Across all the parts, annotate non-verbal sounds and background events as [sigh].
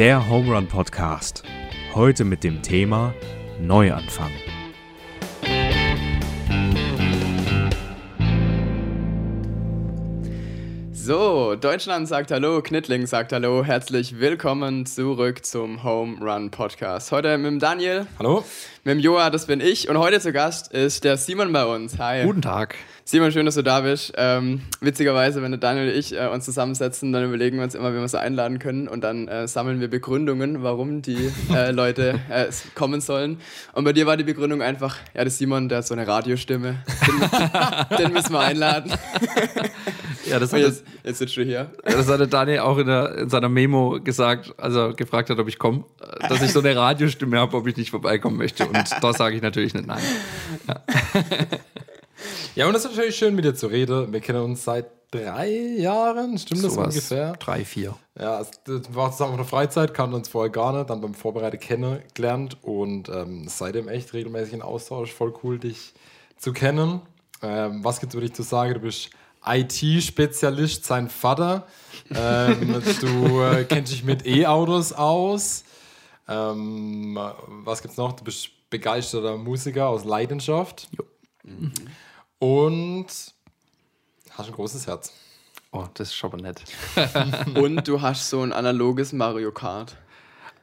der Home Run Podcast. Heute mit dem Thema Neuanfang. So, Deutschland sagt Hallo, Knittling sagt Hallo. Herzlich willkommen zurück zum Home Run Podcast. Heute mit dem Daniel. Hallo. Mit dem Joa, das bin ich. Und heute zu Gast ist der Simon bei uns. Hi. Guten Tag. Simon, schön, dass du da bist. Ähm, witzigerweise, wenn Daniel und ich äh, uns zusammensetzen, dann überlegen wir uns immer, wie wir sie einladen können und dann äh, sammeln wir Begründungen, warum die äh, [laughs] Leute äh, kommen sollen. Und bei dir war die Begründung einfach, ja, der Simon, der hat so eine Radiostimme, den, [laughs] den müssen wir einladen. Ja, das [laughs] hat, jetzt, jetzt sitzt du hier. ja, das hatte Daniel auch in, der, in seiner Memo gesagt, als er gefragt hat, ob ich komme, dass ich so eine Radiostimme habe, ob ich nicht vorbeikommen möchte. Und da sage ich natürlich nicht nein. Ja, und es ist natürlich schön, mit dir zu reden. Wir kennen uns seit drei Jahren, stimmt das Sowas. ungefähr? Drei, vier. Ja, es das war zusammen auf der Freizeit, kannten uns vorher gar nicht, dann beim Vorbereiten kennengelernt und ähm, seitdem echt regelmäßig in Austausch. Voll cool, dich zu kennen. Ähm, was gibt es über dich zu sagen? Du bist IT-Spezialist, sein Vater. Ähm, du äh, kennst dich mit E-Autos aus. Ähm, was gibt's noch? Du bist begeisterter Musiker aus Leidenschaft. Mhm. Und hast ein großes Herz. Oh, das ist schon mal nett. [laughs] Und du hast so ein analoges Mario Kart.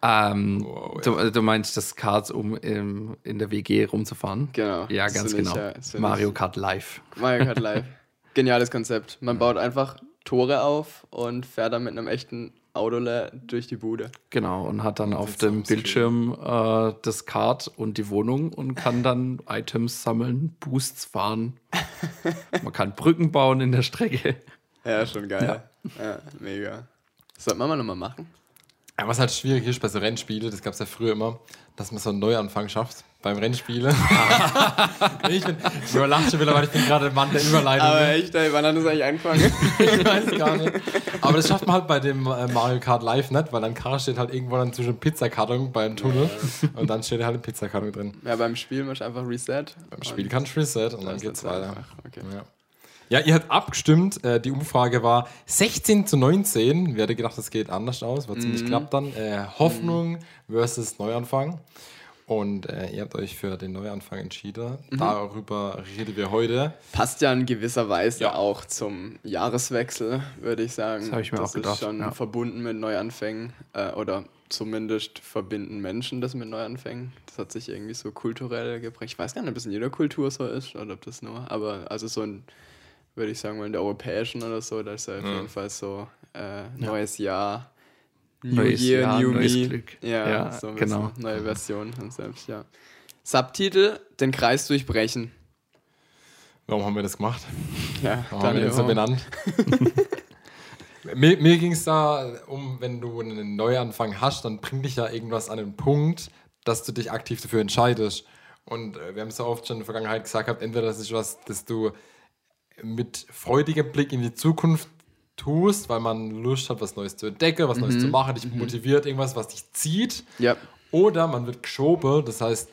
Ähm, Wow, du, du meinst das Kart, um im, in der WG rumzufahren? Genau. Ja, ganz genau. ja- das finde Mario Kart Live. Mario Kart Live. [laughs] Geniales Konzept. Man baut einfach Tore auf und fährt dann mit einem echten Auto durch die Bude. Genau, und hat dann auf sitzt dem. Bildschirm äh, das Kart und die Wohnung und kann dann Items sammeln, Boosts fahren. [laughs] Man kann Brücken bauen in der Strecke. Ja, schon geil. Ja, mega. Das sollte man mal nochmal machen. Ja, was halt schwierig ist bei so Rennspielen, das gab es ja früher immer, dass man so einen Neuanfang schafft beim Rennspielen. [laughs] ich bin, ich überlache schon wieder, weil ich bin gerade der Mann der Überleitung. Aber echt, ey, wann hat das eigentlich angefangen? ich weiß gar nicht. Aber das schafft man halt bei dem äh, Mario Kart Live nicht, weil dann Karre steht halt irgendwo dann zwischen Pizzakarton beim Tunnel und dann steht halt ein Pizzakarton drin. ja, beim Spiel machst du einfach Reset. Beim Spiel kannst du Reset und dann geht's weiter. einfach. Okay. Ja. Ja, ihr habt abgestimmt. Äh, die Umfrage war 16 zu 19. Wer hätte gedacht, das geht anders aus? War ziemlich knapp dann. Äh, Hoffnung versus Neuanfang. Und äh, ihr habt euch für den Neuanfang entschieden. Darüber reden wir heute. Passt ja in gewisser Weise Ja. auch zum Jahreswechsel, würde ich sagen. Das habe ich mir auch gedacht, ist schon ja. verbunden mit Neuanfängen. Äh, oder zumindest verbinden Menschen das mit Neuanfängen. Das hat sich irgendwie so kulturell geprägt. Ich weiß gar nicht, ob das in jeder Kultur so ist oder ob das nur. Aber also so ein, würde ich sagen, mal in der europäischen oder so, da ist ja auf jeden Fall so äh, neues Jahr. New Neues Year, Jahr, New neues Me. Glück. Ja, Ja, so ein genau. neue Version von selbst, ja. Subtitel: Den Kreis durchbrechen. Warum haben wir das gemacht? Ja, Warum haben wir den so benannt? [laughs] mir mir ging es da um, wenn du einen Neuanfang hast, dann bringt dich ja irgendwas an den Punkt, dass du dich aktiv dafür entscheidest. Und äh, wir haben so oft schon in der Vergangenheit gesagt, gehabt, entweder das ist was, das du mit freudigem Blick in die Zukunft tust, weil man Lust hat, was Neues zu entdecken, was Neues zu machen, dich motiviert, irgendwas, was dich zieht. Ja, Oder man wird geschoben, das heißt,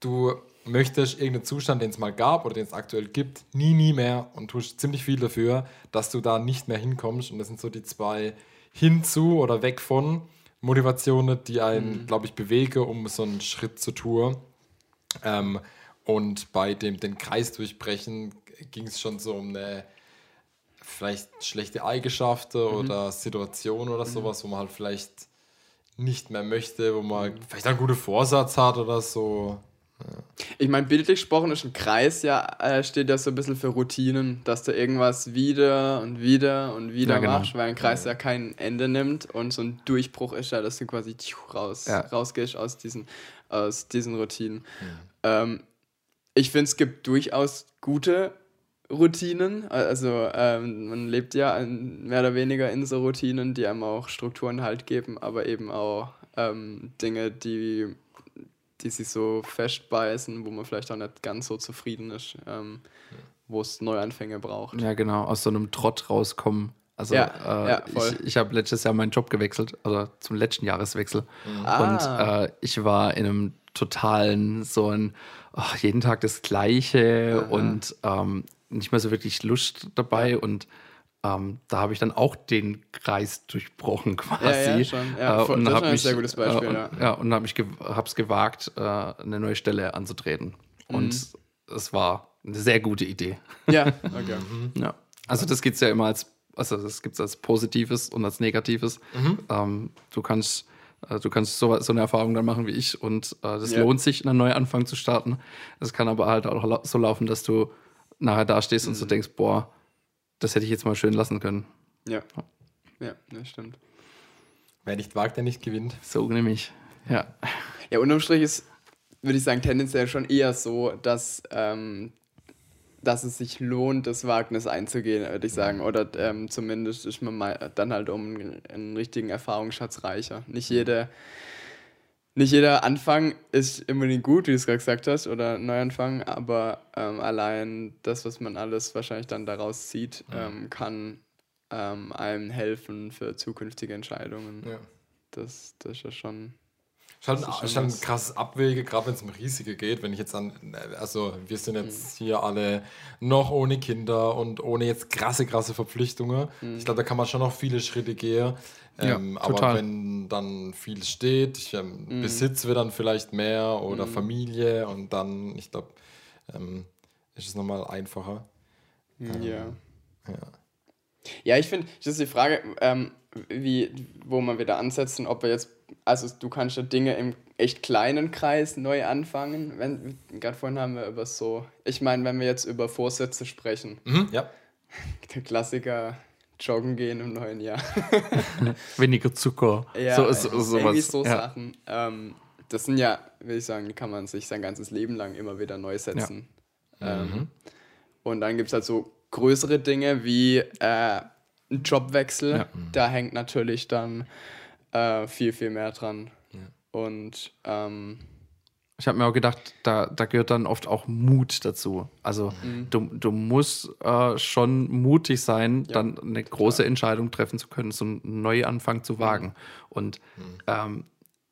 du möchtest irgendeinen Zustand, den es mal gab oder den es aktuell gibt, nie, nie mehr und tust ziemlich viel dafür, dass du da nicht mehr hinkommst. Und das sind so die zwei hinzu oder weg von Motivationen, die einen, glaube ich, bewegen, um so einen Schritt zu tun. Ähm, und bei dem den Kreis durchbrechen ging es schon so um eine vielleicht schlechte Eigenschaften oder Situation oder sowas, wo man halt vielleicht nicht mehr möchte, wo man vielleicht einen guten Vorsatz hat oder so. ich meine, bildlich gesprochen ist ein Kreis ja, äh, steht ja so ein bisschen für Routinen, dass du irgendwas wieder und wieder und wieder Ja, genau. machst, weil ein Kreis ja kein Ende nimmt und so ein Durchbruch ist ja, dass du quasi tschiu, raus, Ja. rausgehst aus diesen, aus diesen Routinen. Ähm, ich finde, es gibt durchaus gute Routinen. Also ähm, man lebt ja in, mehr oder weniger in so Routinen, die einem auch Strukturen halt geben, aber eben auch ähm, Dinge, die, die sich so festbeißen, wo man vielleicht auch nicht ganz so zufrieden ist, ähm, wo es Neuanfänge braucht. Ja, genau, aus so einem Trott rauskommen. Also Ja, äh, ja, ich, ich habe letztes Jahr meinen Job gewechselt, also zum letzten Jahreswechsel. Ah. Und äh, ich war in einem totalen, so ein, ach, jeden Tag das Gleiche und ähm, nicht mehr so wirklich Lust dabei. Und ähm, da habe ich dann auch den Kreis durchbrochen [laughs] quasi. Ja, ja, schon. Ja, Äh, und das ist habe ein sehr gutes Beispiel, äh, und, ja. ja. und habe ich ge hab's gewagt, äh, eine neue Stelle anzutreten. Und Mhm. es war eine sehr gute Idee. Ja, [laughs] okay. Ja. Also das gibt's ja immer als, also das gibt's als Positives und als Negatives. Ähm, du kannst, äh, du kannst so, so eine Erfahrung dann machen wie ich und äh, das Ja. lohnt sich, einen Neuanfang zu starten. Es kann aber halt auch so laufen, dass du nachher da stehst und so denkst, boah, das hätte ich jetzt mal schön lassen können. Ja. Ja, das stimmt. Wer nicht wagt, der nicht gewinnt. So nämlich. Ja. Ja, unterm Strich ist, würde ich sagen, tendenziell schon eher so, dass, ähm, dass es sich lohnt, das Wagnis einzugehen, würde ich sagen. Oder ähm, zumindest ist man mal dann halt um einen, einen richtigen Erfahrungsschatz reicher. Nicht jede, nicht jeder Anfang ist unbedingt gut, wie du es gerade gesagt hast, oder Neuanfang, aber ähm, allein das, was man alles wahrscheinlich dann daraus zieht, ähm, kann ähm, einem helfen für zukünftige Entscheidungen. Ja. Das, das ist ja schon. Schon, Das ist schon schon ein krasses Abwege, gerade wenn es um Riesige geht. Wenn ich jetzt an, also wir sind Mhm. jetzt hier alle noch ohne Kinder und ohne jetzt krasse, krasse Verpflichtungen. Mhm. Ich glaube, da kann man schon noch viele Schritte gehen. Ja, Ähm, aber total. wenn dann viel steht, ich, ähm, Mhm. Besitz wird dann vielleicht mehr oder Familie und dann, ich glaube, ähm, ist es nochmal einfacher. Ja. ja. Ja, ich finde, das ist die Frage, ähm, wie, wo man wieder ansetzen, ob wir jetzt, also du kannst ja Dinge im echt kleinen Kreis neu anfangen. Wenn, gerade vorhin haben wir über so, ich meine, wenn wir jetzt über Vorsätze sprechen, Mhm, ja. [laughs] der Klassiker joggen gehen im neuen Jahr. [laughs] Weniger Zucker. Ja, so, so, sowas. irgendwie so ja. Sachen. Ähm, das sind ja, will ich sagen, die kann man sich sein ganzes Leben lang immer wieder neu setzen. Ähm, und dann gibt es halt so größere Dinge wie äh, ein Jobwechsel. Ja. Da hängt natürlich dann äh, viel, viel mehr dran. Und ähm, Ich habe mir auch gedacht, da, da gehört dann oft auch Mut dazu. Also du, du musst äh, schon mutig sein, dann eine große Entscheidung treffen zu können, so einen Neuanfang zu wagen. Und ähm,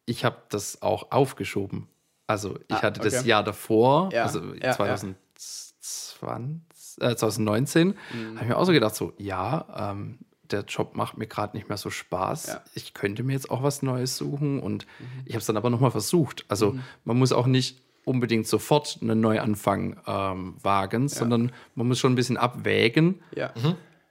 ich habe das auch aufgeschoben. Also ich Ah, hatte das okay. Jahr davor, Ja, also ja, 2020, äh, 2019, Mhm. habe ich mir auch so gedacht, so ja, ähm, der Job macht mir gerade nicht mehr so Spaß. Ja. Mhm. Ich könnte mir jetzt auch was Neues suchen und ich habe es dann aber nochmal versucht. Also man muss auch nicht unbedingt sofort einen Neuanfang ähm, wagen, sondern man muss schon ein bisschen abwägen, ja.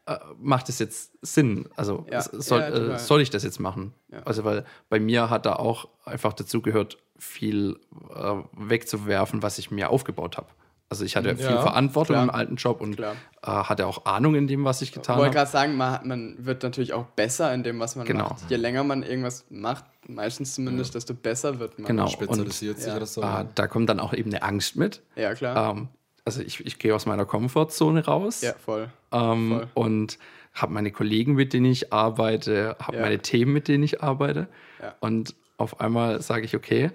äh, macht es jetzt Sinn? Also Ja. soll, Ja, äh, soll ich das jetzt machen? Ja. Also weil bei mir hat da auch einfach dazu gehört, viel äh, wegzuwerfen, was ich mir aufgebaut habe. Also ich hatte viel Ja, Verantwortung klar. im alten Job und äh, hatte auch Ahnung in dem, was ich Ich getan wollte habe. gerade sagen, man, man wird natürlich auch besser in dem, was man Genau. macht. Je länger man irgendwas macht, meistens zumindest, desto besser wird man. Genau. Spezialisiert sich ja. oder so. Äh, da kommt dann auch eben eine Angst mit. Ja, klar. Ähm, also ich, ich gehe aus meiner Komfortzone raus. ja, voll. ähm, voll. und habe meine Kollegen, mit denen ich arbeite, habe Ja. meine Themen, mit denen ich arbeite. Ja. Und auf einmal sage ich, okay,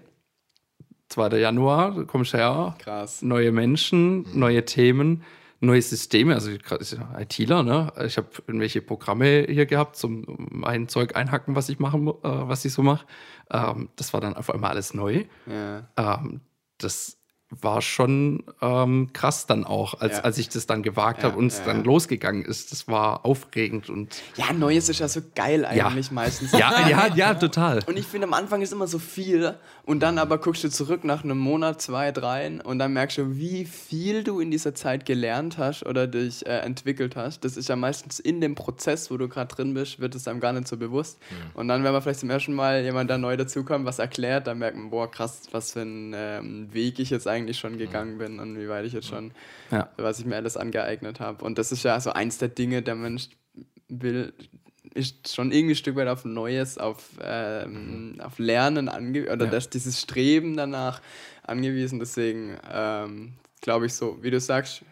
2. Januar, du kommst her, Krass. neue Menschen, neue Themen, neue Systeme. Also ITler, ne? Ich habe irgendwelche Programme hier gehabt zum mein Zeug einhacken, was ich machen, äh, was ich so mache. Ähm, das war dann auf einmal alles neu. Ja. Ähm, das war schon ähm, krass dann auch, als, Ja. als ich das dann gewagt Ja, habe und es ja, dann losgegangen ist. Das war aufregend und ja, Neues ist ja so geil Ja. eigentlich meistens. ja, ja, ja, [laughs] total. Und ich finde, am Anfang ist immer so viel und dann aber guckst du zurück nach einem Monat, zwei, dreien und dann merkst du, wie viel du in dieser Zeit gelernt hast oder dich äh, entwickelt hast. Das ist ja meistens in dem Prozess, wo du gerade drin bist, wird es einem gar nicht so bewusst. Und dann, wenn man vielleicht zum ersten Mal jemand da neu dazukommt, was erklärt, dann merkt man, boah, krass, was für ein ähm, Weg ich jetzt eigentlich schon gegangen bin und wie weit ich jetzt schon, Ja. was ich mir alles angeeignet habe. Und das ist ja so eins der Dinge, der Mensch will, ist schon irgendwie ein Stück weit auf Neues, auf, ähm, auf Lernen angewiesen, oder Ja. das, dieses Streben danach angewiesen. Deswegen ähm, glaube ich so, wie du sagst,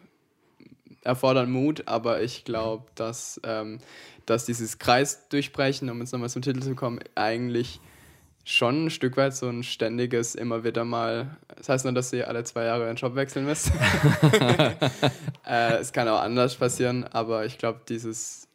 erfordert Mut, aber ich glaube, dass, ähm, dass dieses Kreis durchbrechen, um jetzt nochmal zum Titel zu kommen, eigentlich schon ein Stück weit so ein ständiges, immer wieder mal, das heißt nur, dass ihr alle zwei Jahre einen Job wechseln müsst. [laughs] äh, es kann auch anders passieren, aber ich glaube, dieses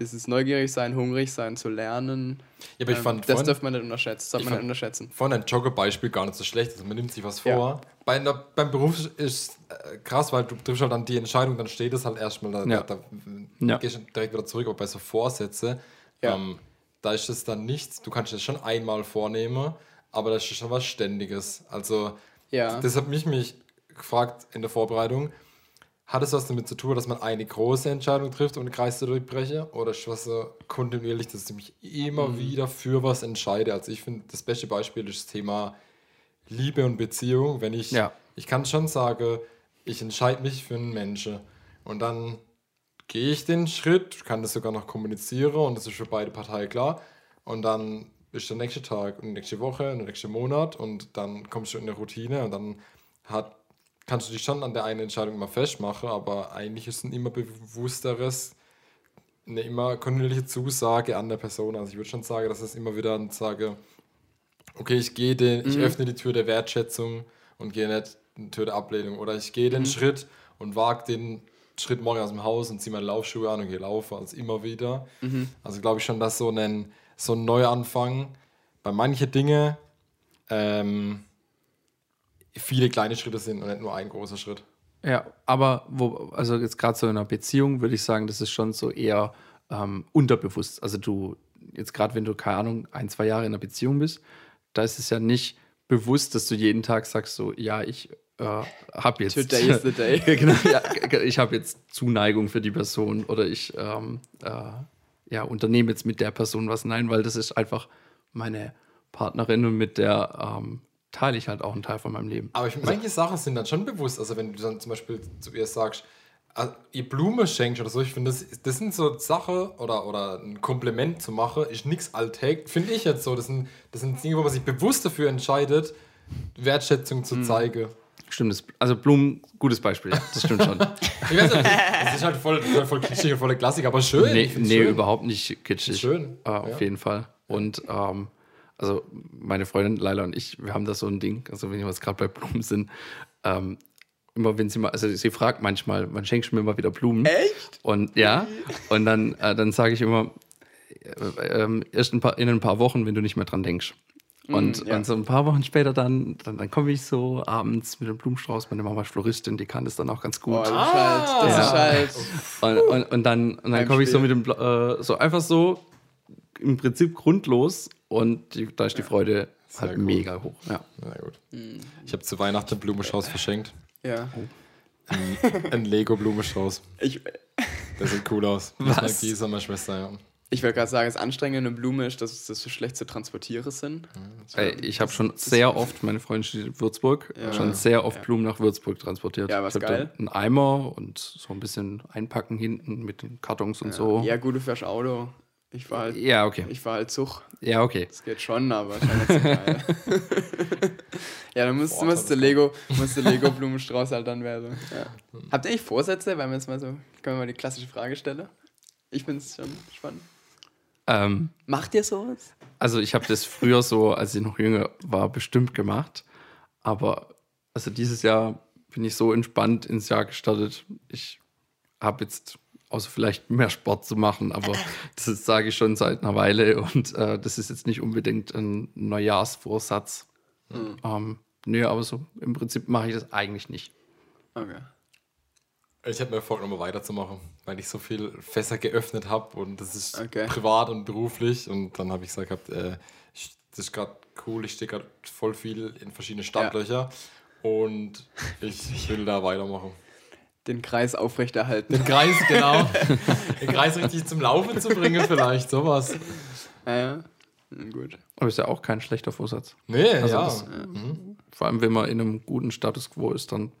Dieses neugierig sein, hungrig sein, zu lernen. Ja, aber ich ähm, fand das vorhin- darf man nicht unterschätzen. Das darf man nicht unterschätzen. Vorhin ein Jogger-Beispiel gar nicht so schlecht. Also man nimmt sich was vor. Ja. Bei einer, beim Beruf ist äh, krass, weil du triffst halt dann die Entscheidung, dann steht es halt erstmal, da, Ja. da, da Ja. gehst du direkt wieder zurück. Aber bei so Vorsätze, Ja. ähm, da ist es dann nichts. Du kannst es schon einmal vornehmen, aber das ist schon was Ständiges. Also Ja. das hat mich, mich gefragt in der Vorbereitung. Hat es was damit zu tun, dass man eine große Entscheidung trifft und den Kreis zu durchbrechen? Oder ist was so kontinuierlich, dass ich mich immer Mhm. wieder für was entscheide? Also ich finde, das beste Beispiel ist das Thema Liebe und Beziehung. Wenn ich, Ja. ich kann schon sagen, ich entscheide mich für einen Menschen und dann gehe ich den Schritt, kann das sogar noch kommunizieren und das ist für beide Parteien klar. Und dann ist der nächste Tag und die nächste Woche und der nächste Monat und dann kommst du in eine Routine und dann hat, kannst du dich schon an der einen Entscheidung immer festmachen, aber eigentlich ist ein immer bewussteres, eine immer kontinuierliche Zusage an der Person. Also ich würde schon sagen, dass es immer wieder ein sage, okay, ich gehe den, ich öffne die Tür der Wertschätzung und gehe nicht die Tür der Ablehnung. Oder ich gehe den Schritt und wage den Schritt morgen aus dem Haus und ziehe meine Laufschuhe an und gehe laufen, also immer wieder. Also glaube ich schon, dass so ein, so ein Neuanfang bei manchen Dingen ähm, viele kleine Schritte sind und nicht nur ein großer Schritt. Ja, aber wo, also jetzt gerade so in einer Beziehung würde ich sagen, das ist schon so eher ähm, unterbewusst. Also du, jetzt gerade wenn du, keine Ahnung, ein, zwei Jahre in einer Beziehung bist, da ist es ja nicht bewusst, dass du jeden Tag sagst so, ja, ich äh, habe jetzt Today is the day. [laughs] Genau, ja, ich habe jetzt Zuneigung für die Person oder ich ähm, äh, ja, unternehme jetzt mit der Person was. Nein, weil das ist einfach meine Partnerin und mit der ähm, teile ich halt auch einen Teil von meinem Leben. Aber ich, manche Sachen sind dann schon bewusst. Also wenn du dann zum Beispiel zu ihr sagst, also, ihr Blume schenkst oder so, ich finde, das, das sind so Sachen oder, oder ein Kompliment zu machen, ist nichts alltäglich, finde ich jetzt so. Das sind, das sind Dinge, wo man sich bewusst dafür entscheidet, Wertschätzung Mhm. zu zeigen. Stimmt, das, also Blumen, gutes Beispiel, ja, das stimmt schon. Ich weiß nicht, das ist halt voll, voll, voll kitschig und voll Klassik, aber schön. nee, nee schön. überhaupt nicht kitschig. Schön, Äh, auf ja. jeden Fall. Und ähm, also meine Freundin Laila und ich, wir haben da so ein Ding, also wenn wir jetzt gerade bei Blumen sind, ähm, immer wenn sie mal, also sie fragt manchmal, wann schenkst du mir mal wieder Blumen? Echt? Und ja, und dann, äh, dann sage ich immer, äh, ähm, erst ein paar, in ein paar Wochen, wenn du nicht mehr dran denkst. Und, ja. und so ein paar Wochen später dann, dann, dann komme ich so abends mit dem Blumenstrauß. Meine Mama ist Floristin, die kann das dann auch ganz gut. Oh, das ist halt, das Ja. ist halt [laughs] Und, und, und dann, und dann komme ich so mit dem, äh, so einfach so im Prinzip grundlos und die, da ist die Freude Sehr halt cool. mega hoch. Ja. Na gut. Hm. Ich habe zu Weihnachten einen Blumenstrauß verschenkt. ja. Ein Lego-Blumenstrauß. Ich, Der sieht cool aus. [laughs] Das ist meine Gießer, meine Schwester, ja. Ich wollte gerade sagen, das Anstrengende an eine Blume ist, dass das so schlecht zu transportieren sind. Ey, ich habe schon sehr oft, meine Freundin steht in Würzburg, Ja. schon sehr oft Ja. Blumen nach Würzburg transportiert. Ja, was ich geil. Einen Eimer und so ein bisschen einpacken hinten mit den Kartons und so. Ja, gut, du fährst Auto. Ich fahr halt, Ja, okay. ich fahr halt Zug. Ja, okay. Das geht schon, aber ist halt geil. [laughs] ja, dann musst, du Lego, musst du Lego Blumenstrauß halt dann werden. Ja. [laughs] Habt ihr eigentlich Vorsätze? Weil wir jetzt mal so, können wir mal die klassische Frage stellen? Ich find's schon spannend. Ähm, Macht ihr sowas? also ich habe das früher so, als ich noch jünger war, bestimmt gemacht. Aber also dieses Jahr bin ich so entspannt ins Jahr gestartet. Ich habe jetzt, außer vielleicht mehr Sport zu machen, aber [laughs] das sage ich schon seit einer Weile und äh, das ist jetzt nicht unbedingt ein Neujahrsvorsatz. Ähm, nö, aber so im Prinzip mache ich das eigentlich nicht. Okay. Ich hätte mir vorgenommen, weiterzumachen, weil ich so viel Fässer geöffnet habe und das ist Okay. privat und beruflich. Und dann habe ich gesagt, gehabt, äh, ich, das ist gerade cool, ich stehe gerade voll viel in verschiedene Startlöcher und ich will da weitermachen. Den Kreis aufrechterhalten. Den Kreis, genau. [laughs] Den Kreis richtig zum Laufen zu bringen, vielleicht, sowas. Ja, ja. Gut. Aber ist ja auch kein schlechter Vorsatz. Nee, Also ja. das- Vor allem, wenn man in einem guten Status quo ist, dann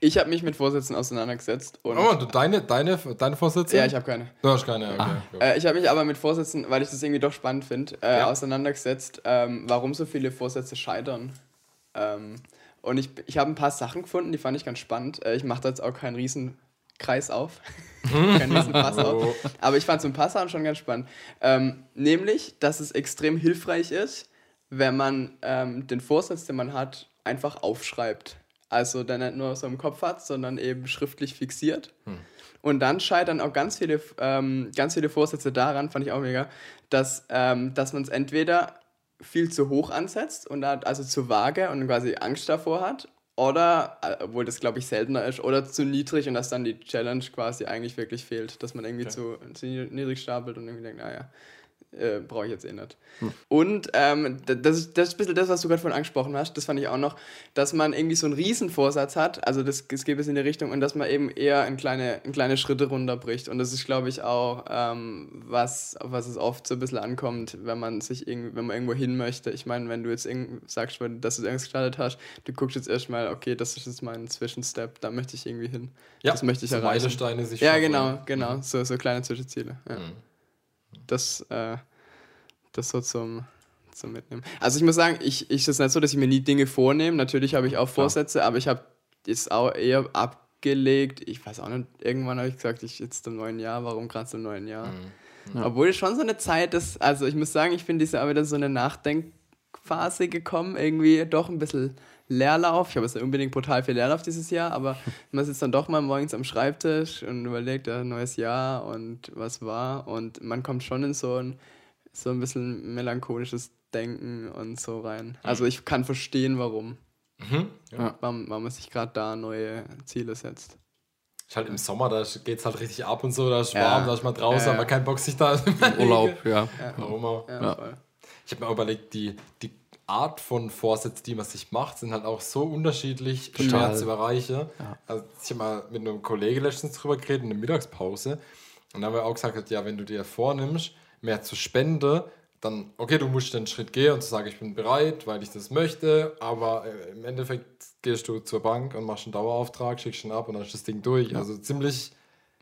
Ich habe mich mit Vorsätzen auseinandergesetzt und Oh, du, deine, deine, deine Vorsätze? ja, ich habe keine. Du hast keine, okay. gut. Äh, ich habe mich aber mit Vorsätzen, weil ich das irgendwie doch spannend finde, äh, Ja. auseinandergesetzt, ähm, warum so viele Vorsätze scheitern. Ähm, und ich, ich habe ein paar Sachen gefunden, die fand ich ganz spannend. Äh, ich mache da jetzt auch keinen riesen Kreis auf. [laughs] keinen riesen Pass auf. Oh. Aber ich fand so ein paar Sachen schon ganz spannend. Ähm, nämlich, dass es extrem hilfreich ist, wenn man ähm, den Vorsatz, den man hat, einfach aufschreibt. Also dann nicht nur so im Kopf hat, sondern eben schriftlich fixiert. Und dann scheitern auch ganz viele, ähm, ganz viele Vorsätze daran, fand ich auch mega, dass, ähm, dass man es entweder viel zu hoch ansetzt und also zu vage und quasi Angst davor hat oder, äh, obwohl das glaube ich seltener ist, oder zu niedrig und dass dann die Challenge quasi eigentlich wirklich fehlt, dass man irgendwie Okay. zu, zu niedrig stapelt und irgendwie denkt, naja, äh, brauche ich jetzt eh nicht. Und ähm, das, ist, das ist ein bisschen das, was du gerade vorhin angesprochen hast, das fand ich auch noch, dass man irgendwie so einen Riesenvorsatz hat, also das, das geht bis in die Richtung und dass man eben eher in kleine, in kleine Schritte runterbricht und das ist, glaube ich, auch, ähm, was, auf was es oft so ein bisschen ankommt, wenn man sich irgendwie, wenn man irgendwo hin möchte. Ich meine, wenn du jetzt sagst, dass du irgendwas gestartet hast, du guckst jetzt erstmal, okay, das ist jetzt mein Zwischenstep, da möchte ich irgendwie hin. das möchte ich erreichen. Meilensteine sich Ja, genau, genau. So, so kleine Zwischenziele. Ja. Mhm. Das, äh, das so zum, zum Mitnehmen. Also ich muss sagen, ich, ich ist nicht so, dass ich mir nie Dinge vornehme. Natürlich habe ich auch Vorsätze, aber ich habe es auch eher abgelegt. Ich weiß auch nicht, irgendwann habe ich gesagt, ich jetzt im neuen Jahr, warum gerade zum neuen Jahr? Ja. Obwohl es schon so eine Zeit ist, also ich muss sagen, ich bin diese wieder so eine Nachdenkphase gekommen, irgendwie doch ein bisschen Leerlauf. Ich habe jetzt nicht unbedingt brutal viel Leerlauf dieses Jahr, aber [laughs] man sitzt dann doch mal morgens am Schreibtisch und überlegt, ja, neues Jahr und was war. Und man kommt schon in so ein, so ein bisschen melancholisches Denken und so rein. Also ich kann verstehen, warum. Mhm. Ja. Warum, warum man sich gerade da neue Ziele setzt. Ist halt im Sommer, da geht es halt richtig ab und so, da ist Ja. warm, da ist man draußen, Ja, hat man keinen Bock, sich da Urlaub, [laughs] ja. Warum auch? Ja, Ja. voll. Ich habe mir überlegt, die, die Art von Vorsätzen, die man sich macht, sind halt auch so unterschiedlich schwer Total. zu erreichen. Also ich habe mal mit einem Kollegen letztens drüber geredet in der Mittagspause und dann haben wir auch gesagt, ja, wenn du dir vornimmst, mehr zu spenden, dann, okay, du musst den Schritt gehen und zu sagen, ich bin bereit, weil ich das möchte, aber äh, im Endeffekt gehst du zur Bank und machst einen Dauerauftrag, schickst ihn ab und dann ist das Ding durch. Also ziemlich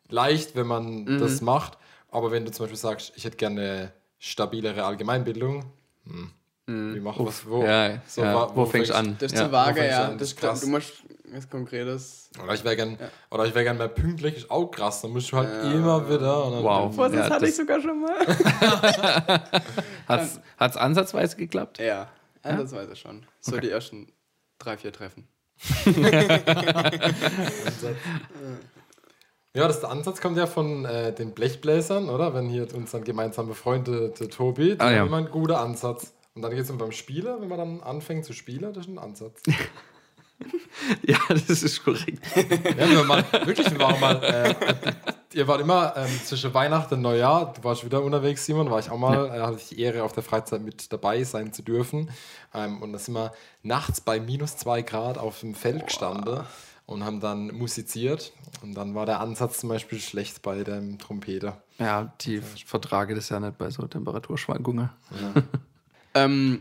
leicht, wenn man Mhm. das macht. Aber wenn du zum Beispiel sagst, ich hätte gerne stabilere Allgemeinbildung, hm, wie machen wir es? Wo, Mhm. Ja, So, ja. wa- wo, fängst du an? Das ist ja. zu vage, ja. Das Das, ist krass. du musst was Konkretes. Oder ich wäre gern, oder ich wäre gern mehr pünktlich, ist auch krass. Dann musst du halt immer wieder. Und dann Wow. Vorsatz Ja, hatte das- ich sogar schon mal. [laughs] Hat's, hat's ansatzweise geklappt? Ja, ansatzweise schon. So die ersten drei, vier Treffen. [laughs] [laughs] Ja, das der Ansatz kommt ja von äh, den Blechbläsern, oder? Wenn hier unser gemeinsamer Freund, der, der Tobi, der Ah, ja. hat immer ein guter Ansatz. Und dann geht es beim Spieler, wenn man dann anfängt zu spielen, das ist ein Ansatz. [laughs] Ja, das ist korrekt. Ja, wir waren, wirklich, wir waren mal, äh, ihr wart immer ähm, zwischen Weihnachten und Neujahr, du warst wieder unterwegs, Simon, war ich auch mal, äh, hatte ich die Ehre, auf der Freizeit mit dabei sein zu dürfen. Ähm, und da sind wir nachts bei minus zwei Grad auf dem Feld gestanden und haben dann musiziert. Und dann war der Ansatz zum Beispiel schlecht bei dem Trompeter. Ja, die vertrage das ja nicht bei so Temperaturschwankungen. [laughs] Ähm,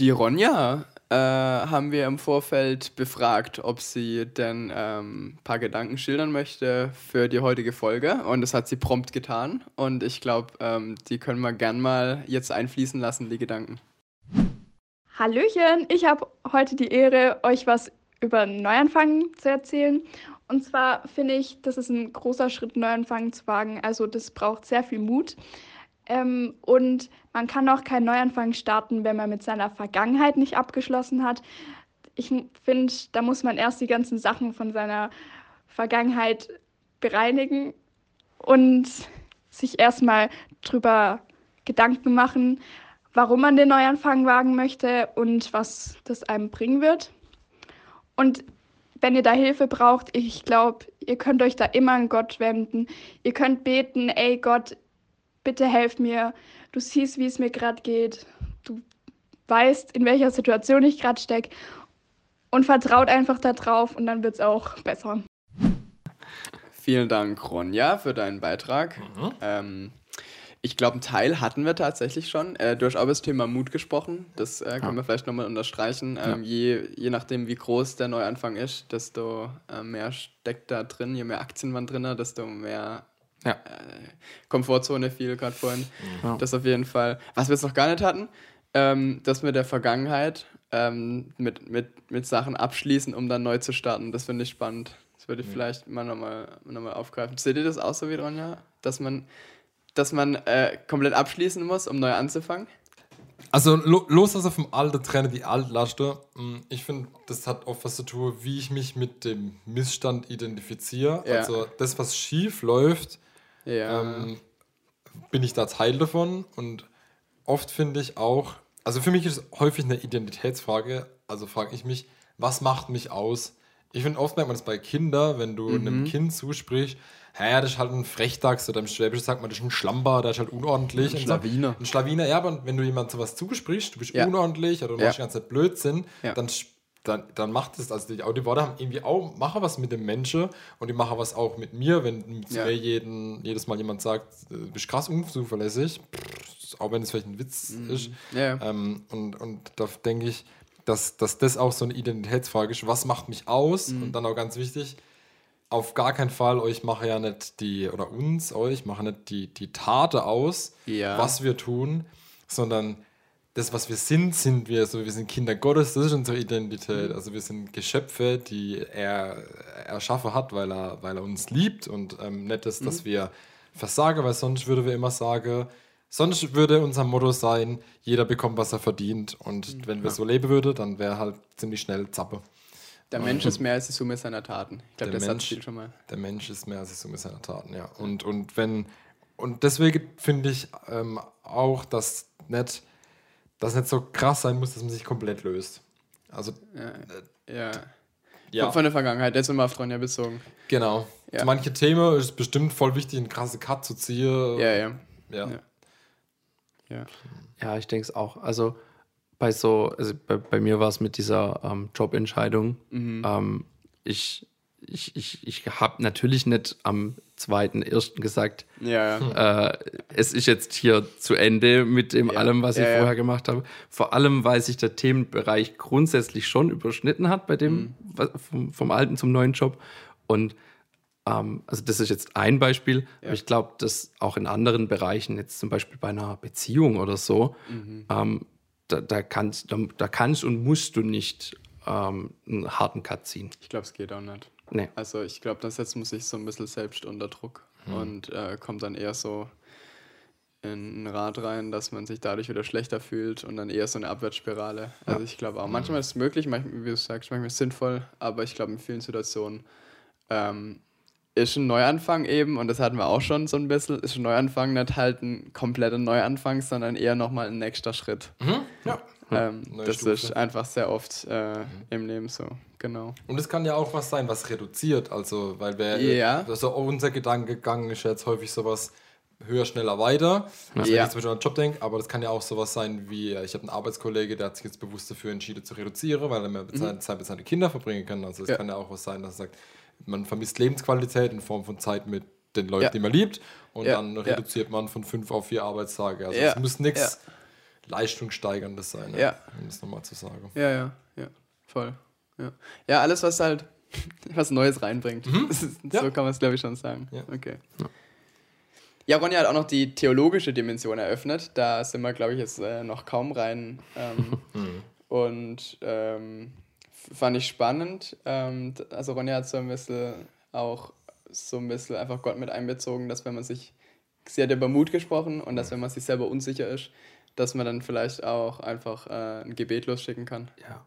die Ronja äh, haben wir im Vorfeld befragt, ob sie denn ähm, ein paar Gedanken schildern möchte für die heutige Folge. Und das hat sie prompt getan. Und ich glaube, ähm, die können wir gern mal jetzt einfließen lassen, die Gedanken. Hallöchen, ich habe heute die Ehre, euch was über einen Neuanfang zu erzählen. Und zwar finde ich, das ist ein großer Schritt, Neuanfang zu wagen. Also das braucht sehr viel Mut. Ähm, und man kann auch keinen Neuanfang starten, wenn man mit seiner Vergangenheit nicht abgeschlossen hat. Ich finde, da muss man erst die ganzen Sachen von seiner Vergangenheit bereinigen und sich erstmal drüber Gedanken machen, warum man den Neuanfang wagen möchte und was das einem bringen wird. Und wenn ihr da Hilfe braucht, ich glaube, ihr könnt euch da immer an Gott wenden. Ihr könnt beten, ey Gott, bitte helf mir. Du siehst, wie es mir gerade geht. Du weißt, in welcher Situation ich gerade stecke. Und vertraut einfach darauf und dann wird es auch besser. Vielen Dank, Ronja, für deinen Beitrag. Ähm, ich glaube, einen Teil hatten wir tatsächlich schon. Äh, du hast auch über das Thema Mut gesprochen. Das äh, können wir vielleicht nochmal unterstreichen. Ähm, je, je nachdem, wie groß der Neuanfang ist, desto äh, mehr steckt da drin. Je mehr Aktien man drin desto mehr Ja. äh, Komfortzone fiel gerade vorhin. Ja. Das auf jeden Fall. Was wir jetzt noch gar nicht hatten, ähm, das mit der Vergangenheit, ähm, mit, mit, mit Sachen abschließen, um dann neu zu starten. Das finde ich spannend. Das würde ich vielleicht mal nochmal noch mal aufgreifen. Seht ihr das auch so wie Ronja? Dass man, dass man äh, komplett abschließen muss, um neu anzufangen? Also lo, los also vom Alter trenne die Altlaste. Mm, Ich finde, das hat oft was zu tun, wie ich mich mit dem Missstand identifiziere. Ja. Also das, was schief läuft, Ja. ähm, bin ich da Teil davon. Und oft finde ich auch, also für mich ist es häufig eine Identitätsfrage. Also frage ich mich, was macht mich aus? Ich finde, oft merkt man das bei Kindern, wenn du einem Kind zusprichst, hä, das ist halt ein Frechdachs oder im Schwäbischen sagt man, das ist ein Schlamper, der ist halt unordentlich. Ein. Schlawiner. Ein Schlawiner, ja, aber wenn du jemand sowas zusprichst, du bist Ja. unordentlich oder du Ja. machst die ganze Zeit Blödsinn, Ja. dann, dann, dann macht es, also die, auch die Worte haben irgendwie auch, machen was mit dem Menschen und die machen was auch mit mir, wenn zu Ja. mir jeden, jedes Mal jemand sagt, äh, du bist krass unzuverlässig, auch wenn es vielleicht ein Witz ist. ja, ja. Ähm, und, und da denke ich, dass, dass das auch so eine Identitätsfrage ist, was macht mich aus? Mhm. Und dann auch ganz wichtig, auf gar keinen Fall, euch mache ja nicht die, oder uns, euch mache nicht die, die Tate aus, Ja. was wir tun, sondern das, was wir sind, sind wir. So, wir sind Kinder Gottes, das ist unsere Identität. Mhm. Also wir sind Geschöpfe, die er erschaffen hat, weil er, weil er uns liebt und ähm, nicht das, Mhm. dass wir versagen, weil sonst würde wir immer sagen, sonst würde unser Motto sein, jeder bekommt, was er verdient. Und Mhm. wenn wir so leben würden, dann wäre halt ziemlich schnell Zappe. Der Mensch ist mehr als die Summe seiner Taten. Ich glaube, Der der, Mensch- Satz fiel schon mal. Der Mensch ist mehr als die Summe seiner Taten, ja. Und, und wenn, und deswegen finde ich ähm, auch, dass nicht, dass nicht so krass sein muss, dass man sich komplett löst. Also, Ja. ja, Von, von der Vergangenheit, jetzt immer auf Ronja bezogen. genau. Ja. Manche Themen ist es bestimmt voll wichtig, einen krassen Cut zu ziehen. Ja, ja. ja. Ja. Ja. Ja, ich denke es auch. Also bei so, also bei, bei mir war es mit dieser ähm, Jobentscheidung. Ähm, ich ich, ich, ich habe natürlich nicht am 2.1. gesagt, Ja, ja. äh, es ist jetzt hier zu Ende mit dem Ja. allem, was ich vorher gemacht habe. Vor allem, weil sich der Themenbereich grundsätzlich schon überschnitten hat bei dem, Mhm. vom, vom alten zum neuen Job. Und ähm, also das ist jetzt ein Beispiel, aber ich glaube, dass auch in anderen Bereichen, jetzt zum Beispiel bei einer Beziehung oder so, Mhm. ähm, da, da, kannst, da, da kannst und musst du nicht ähm, einen harten Cut ziehen. Ich glaube, es geht auch nicht. Nee. Also ich glaube, das setzt man sich so ein bisschen selbst unter Druck und äh, kommt dann eher so in ein Rad rein, dass man sich dadurch wieder schlechter fühlt und dann eher so eine Abwärtsspirale. Also ich glaube auch, manchmal ist es möglich, manchmal, wie du sagst, manchmal ist es sinnvoll, aber ich glaube in vielen Situationen ähm, ist ein Neuanfang eben, und das hatten wir auch schon so ein bisschen, ist ein Neuanfang nicht halt ein kompletter Neuanfang, sondern eher nochmal ein nächster Schritt. ja. Ähm, das Stufe. ist einfach sehr oft äh, im Leben so, genau. Und es kann ja auch was sein, was reduziert. Also, weil wir, Ja. also auch unser Gedankengang ist jetzt häufig sowas höher, schneller, weiter. Also wenn Ja. ich zum Beispiel an den Job denke, aber das kann ja auch sowas sein wie, äh, ich habe einen Arbeitskollege, der hat sich jetzt bewusst dafür entschieden zu reduzieren, weil er mehr Zeit, Zeit mit seinen Kindern verbringen kann. Also es Mhm. Ja. kann ja auch was sein, dass er sagt, man vermisst Lebensqualität in Form von Zeit mit den Leuten, Ja. die man liebt. Und Ja. dann reduziert man von fünf auf vier Arbeitstage. Also es muss nichts Leistungssteigerndes sein, ne? Ja. um das nochmal zu sagen. Ja, ja, ja, voll. Ja, ja alles, was halt [laughs] was Neues reinbringt. Das ist. So kann man es, glaube ich, schon sagen. Ja. Okay. Ja, Ronja hat auch noch die theologische Dimension eröffnet. Da sind wir, glaube ich, jetzt äh, noch kaum rein. Ähm, [laughs] und ähm, fand ich spannend. Ähm, also Ronja hat so ein bisschen auch so ein bisschen einfach Gott mit einbezogen, dass wenn man sich, sie hat über Mut gesprochen und dass wenn man sich selber unsicher ist, dass man dann vielleicht auch einfach äh, ein Gebet losschicken kann. Ja.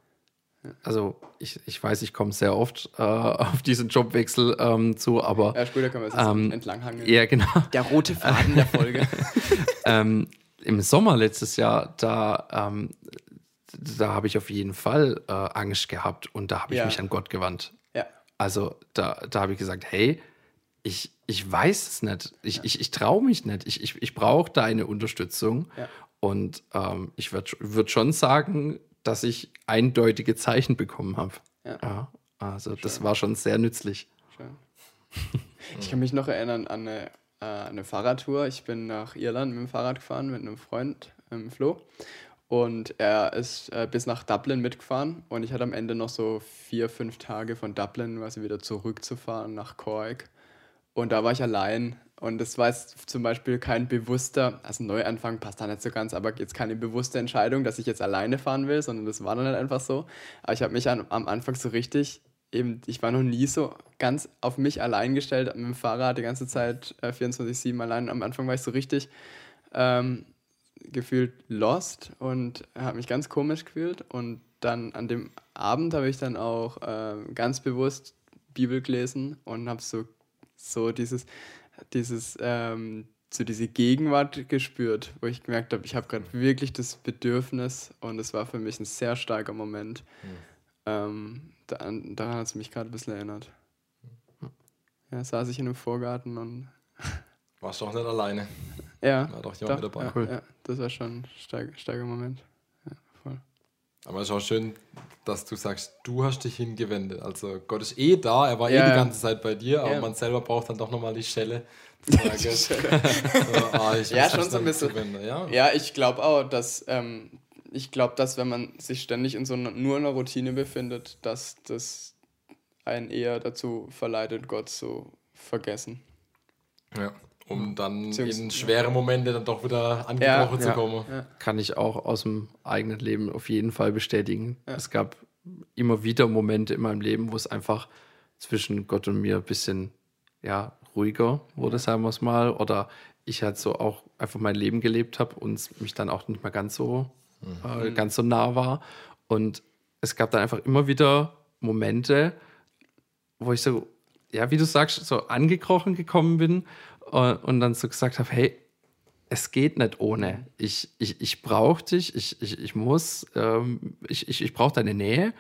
Also ich, ich weiß, ich komme sehr oft äh, [laughs] auf diesen Jobwechsel ähm, zu, aber Ja, später können wir es Ähm, entlanghangeln. ja, genau. [laughs] Der rote Faden der Folge. [laughs] ähm, Im Sommer letztes Jahr, da, ähm, da habe ich auf jeden Fall äh, Angst gehabt und da habe ich Ja. mich an Gott gewandt. ja. Also da, da habe ich gesagt, hey, ich, ich weiß es nicht. Ich, ich, ich traue mich nicht. Ich, ich, ich brauche deine Unterstützung. Ja. Und ähm, ich würde würd schon sagen, dass ich eindeutige Zeichen bekommen habe. Ja. also das war schon sehr nützlich. Schön. [laughs] Ich kann mich noch erinnern an eine, äh, eine Fahrradtour. Ich bin nach Irland mit dem Fahrrad gefahren mit einem Freund, ähm, Flo. Und er ist äh, bis nach Dublin mitgefahren. Und ich hatte am Ende noch so vier, fünf Tage von Dublin quasi wieder zurückzufahren nach Cork. Und da war ich allein. Und das war jetzt zum Beispiel kein bewusster, also Neuanfang passt da nicht so ganz, aber jetzt keine bewusste Entscheidung, dass ich jetzt alleine fahren will, sondern das war dann halt einfach so. Aber ich habe mich an, am Anfang so richtig, eben, ich war noch nie so ganz auf mich allein gestellt mit dem Fahrrad die ganze Zeit äh, 24-7 allein. Am Anfang war ich so richtig ähm, gefühlt lost und habe mich ganz komisch gefühlt. Und dann an dem Abend habe ich dann auch äh, ganz bewusst Bibel gelesen und habe so, so dieses, dieses ähm, so diese Gegenwart gespürt, wo ich gemerkt habe, ich habe gerade wirklich das Bedürfnis und es war für mich ein sehr starker Moment. Mhm. Ähm, daran, daran hat es mich gerade ein bisschen erinnert. Ja, saß ich in einem Vorgarten und. Warst du auch nicht alleine? [laughs] Ja. War doch jemand doch, dabei. Ja, cool. ja, das war schon ein stark, starker Moment. Ja, voll. Aber es ist auch schön, dass du sagst, du hast dich hingewendet. Also Gott ist eh da, er war ja, eh die ganze Zeit bei dir, aber man selber braucht dann doch nochmal die Schelle. [laughs] so, ah, ja, schon so ein bisschen. Ja? ja, ich glaube auch, dass ähm, ich glaube, dass wenn man sich ständig in so einer, nur einer Routine befindet, dass das einen eher dazu verleitet, Gott zu vergessen. Ja, um dann in schwere Momente dann doch wieder angebrochen ja, zu kommen. Ja. Kann ich auch aus dem eigenen Leben auf jeden Fall bestätigen. Ja. Es gab immer wieder Momente in meinem Leben, wo es einfach zwischen Gott und mir ein bisschen ja, ruhiger wurde, sagen wir es mal. Oder ich halt so auch einfach mein Leben gelebt habe und mich dann auch nicht mehr ganz so, mhm. äh, ganz so nah war. Und es gab dann einfach immer wieder Momente, wo ich so, ja, wie du sagst, so angekrochen gekommen bin und, dann so gesagt habe, hey, es geht nicht ohne. Ich, ich, ich brauche dich, ich, ich, ich muss, ähm, ich, ich, ich brauche deine Nähe.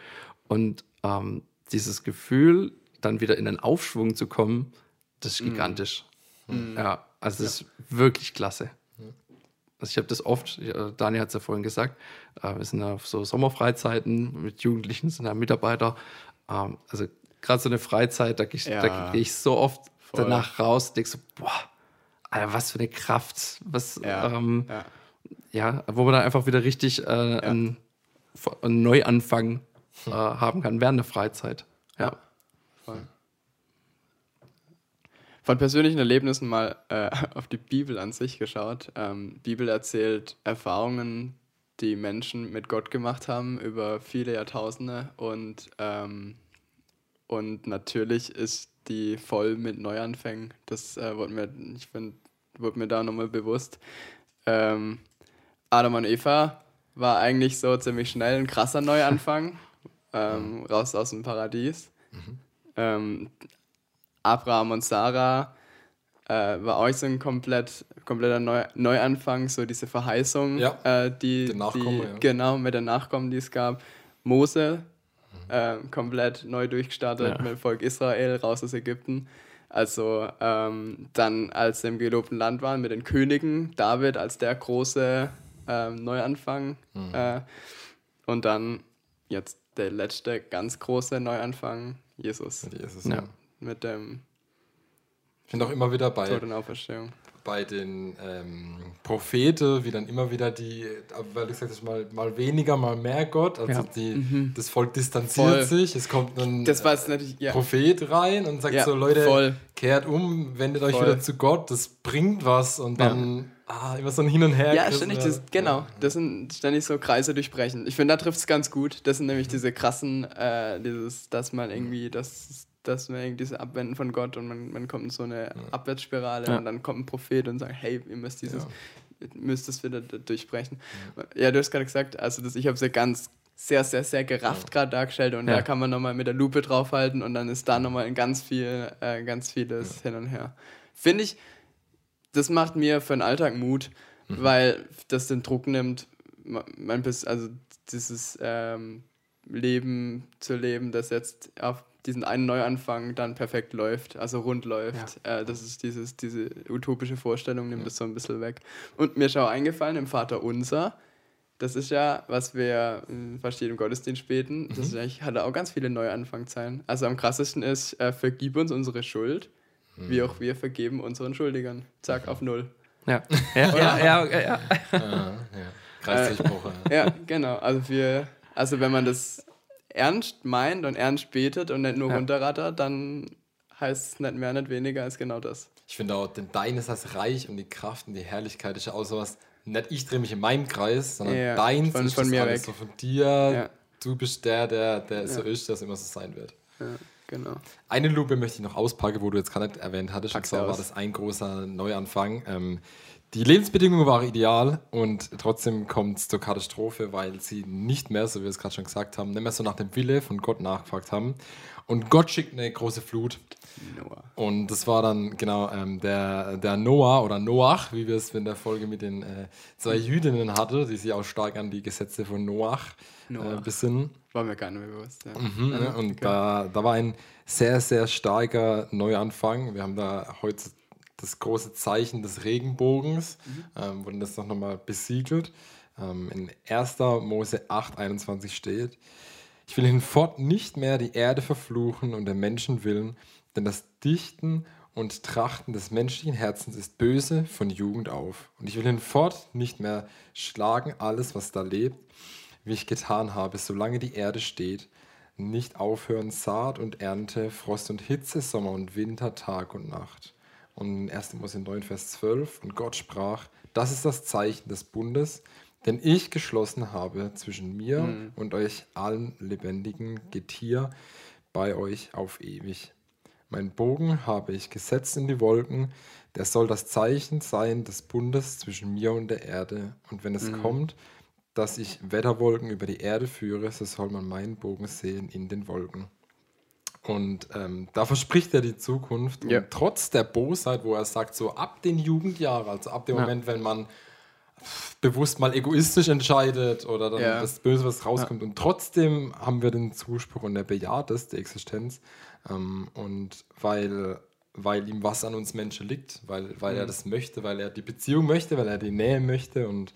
Und ähm, dieses Gefühl, dann wieder in den Aufschwung zu kommen, das ist mhm. gigantisch. Mhm. Ja, also das ja. ist wirklich klasse. Also ich habe das oft, Daniel hat es ja vorhin gesagt, äh, wir sind auf so Sommerfreizeiten mit Jugendlichen, sind da Mitarbeiter. Ähm, also gerade so eine Freizeit, da gehe ich, ja, geh ich so oft. Danach raus und denke so, boah, Alter, was für eine Kraft. Was, ja, ähm, ja. ja. wo man dann einfach wieder richtig äh, einen, einen, Neuanfang äh, haben kann während der Freizeit. Ja. Voll. Von persönlichen Erlebnissen mal äh, [laughs] auf die Bibel an sich geschaut. Ähm, Bibel erzählt Erfahrungen, die Menschen mit Gott gemacht haben über viele Jahrtausende und ähm, und natürlich ist die voll mit Neuanfängen. Das äh, wurde mir, ich finde, wurde mir da nochmal bewusst. Ähm, Adam und Eva war eigentlich so ziemlich schnell ein krasser Neuanfang. [laughs] ähm, raus aus dem Paradies. Mhm. Ähm, Abraham und Sarah äh, war auch so ein komplett, kompletter Neu Neuanfang, so diese Verheißung, ja, äh, die, die ja. genau mit den Nachkommen, die es gab. Mose äh, komplett neu durchgestartet ja. mit dem Volk Israel raus aus Ägypten. Also ähm, dann, als sie im gelobten Land waren mit den Königen, David als der große ähm, Neuanfang. Mhm. Äh, und dann jetzt der letzte ganz große Neuanfang, Jesus. Mit Jesus, ja. Mit dem ich finde auch immer wieder bei, Tod und Auferstehung bei den ähm, Propheten, wie dann immer wieder die, weil du gesagt hast, mal, mal weniger, mal mehr Gott. Also ja. die, mhm. das Volk distanziert voll. sich. Es kommt ein ja. Prophet rein und sagt ja, so, Leute, voll. kehrt um, wendet euch voll. wieder zu Gott, das bringt was und dann ah, immer so ein Hin und Her. Ja, ständig, das, genau. Das sind ständig so Kreise durchbrechen. Ich finde, da trifft es ganz gut. Das sind nämlich diese krassen, äh, dieses, dass man irgendwie, das dass man irgendwie diese Abwenden von Gott und man, man kommt in so eine ja. Abwärtsspirale ja. und dann kommt ein Prophet und sagt, hey, ihr müsst dieses, ja. müsst es wieder durchbrechen. Ja, du hast gerade gesagt, also das, ich habe sie ganz sehr, sehr, sehr gerafft gerade dargestellt und da kann man nochmal mit der Lupe draufhalten und dann ist da nochmal ganz viel, äh, ganz vieles hin und her. Finde ich, das macht mir für den Alltag Mut, mhm. weil das den Druck nimmt, mein, also dieses ähm, Leben zu leben, das jetzt auf diesen einen Neuanfang dann perfekt läuft, also rund läuft. Ja. Äh, das ist dieses, diese utopische Vorstellung, nimmt ja. das so ein bisschen weg. Und mir ist auch eingefallen im Vater Unser, das ist ja, was wir in verschiedenen Gottesdienst beten, das mhm. ist hat auch ganz viele Neuanfangzeilen. Also am krassesten ist, äh, vergib uns unsere Schuld, mhm. wie auch wir vergeben unseren Schuldigern. Zack, mhm. auf Null. Ja, ja, [laughs] ja, ja. ja, ja. ja, Kreisdurchbruch. Äh, ja, genau. Also wir, also wenn man das ernst meint und ernst betet und nicht nur ja. runterrattert, dann heißt es nicht mehr, nicht weniger als genau das. Ich finde auch, denn dein ist das Reich und die Kraft und die Herrlichkeit ist ja auch sowas, nicht ich drehe mich in meinem Kreis, sondern ja, dein von, ist von mir weg. so von dir. Ja. Du bist der, der, der so ist, der immer so sein wird. Genau. Eine Lupe möchte ich noch auspacken, wo du jetzt gerade nicht erwähnt hattest. Pack's und zwar aus. war das ein großer Neuanfang. Ähm, die Lebensbedingungen waren ideal und trotzdem kommt es zur Katastrophe, weil sie nicht mehr, so wie wir es gerade schon gesagt haben, nicht mehr so nach dem Wille von Gott nachgefragt haben. Und Gott schickt eine große Flut. Noah. Und das war dann genau ähm, der, der Noah oder Noach, wie wir es in der Folge mit den äh, zwei Jüdinnen hatten, die sich auch stark an die Gesetze von Noach, Äh, Noach. besinnen. War mir gar nicht mehr bewusst. Ja. Mhm, ne? Und da, da war ein sehr, sehr starker Neuanfang. Wir haben da heute das große Zeichen des Regenbogens, ähm, wurde das noch nochmal besiegelt. Ähm, in 1. Mose 8, 21 steht, ich will hinfort nicht mehr die Erde verfluchen und der Menschen willen, denn das Dichten und Trachten des menschlichen Herzens ist böse von Jugend auf. Und ich will hinfort nicht mehr schlagen alles, was da lebt, wie ich getan habe, solange die Erde steht, nicht aufhören Saat und Ernte, Frost und Hitze, Sommer und Winter, Tag und Nacht. Und in 1. Mose 9, Vers 12, und Gott sprach, das ist das Zeichen des Bundes, den ich geschlossen habe zwischen mir und euch allen lebendigen Getier bei euch auf ewig. Mein Bogen habe ich gesetzt in die Wolken, der soll das Zeichen sein des Bundes zwischen mir und der Erde. Und wenn es kommt, dass ich Wetterwolken über die Erde führe, so soll man meinen Bogen sehen in den Wolken. Und ähm, da verspricht er die Zukunft. Ja. Und trotz der Bosheit, wo er sagt, so ab den Jugendjahren, also ab dem Ja. Moment, wenn man bewusst mal egoistisch entscheidet oder dann Ja. das Böse, was rauskommt. Und trotzdem haben wir den Zuspruch und er bejaht es, die Existenz. Ähm, und weil, weil ihm was an uns Menschen liegt, weil, weil er das möchte, weil er die Beziehung möchte, weil er die Nähe möchte und,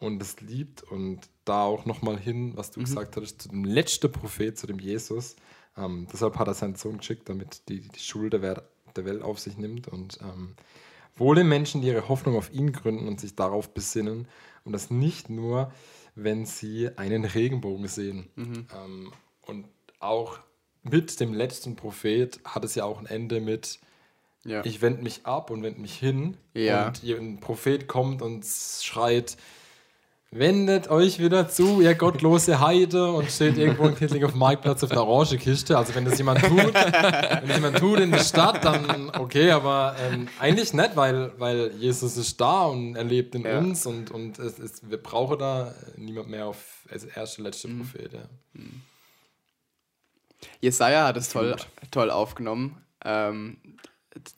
und es liebt. Und da auch nochmal hin, was du gesagt hattest, zu dem letzten Prophet, zu dem Jesus. Ähm, deshalb hat er seinen Sohn geschickt, damit die, die Schuld der, Wer- der Welt auf sich nimmt. Und ähm, wohl den Menschen, die ihre Hoffnung auf ihn gründen und sich darauf besinnen. Und das nicht nur, wenn sie einen Regenbogen sehen. Ähm, und auch mit dem letzten Prophet hat es ja auch ein Ende mit, Ja. ich wende mich ab und wende mich hin. Ja. Und ein Prophet kommt und schreit, wendet euch wieder zu, ihr gottlose Heide und steht irgendwo in Kittling auf dem Marktplatz auf der Orangekiste. Also wenn das jemand tut, [laughs] wenn das jemand tut in der Stadt, dann okay, aber ähm, eigentlich nicht, weil, weil Jesus ist da und er lebt in Ja. uns und, und es ist, wir brauchen da niemand mehr auf als erste, letzte Mhm. Prophet. Ja. Jesaja hat es toll, toll aufgenommen. Ähm,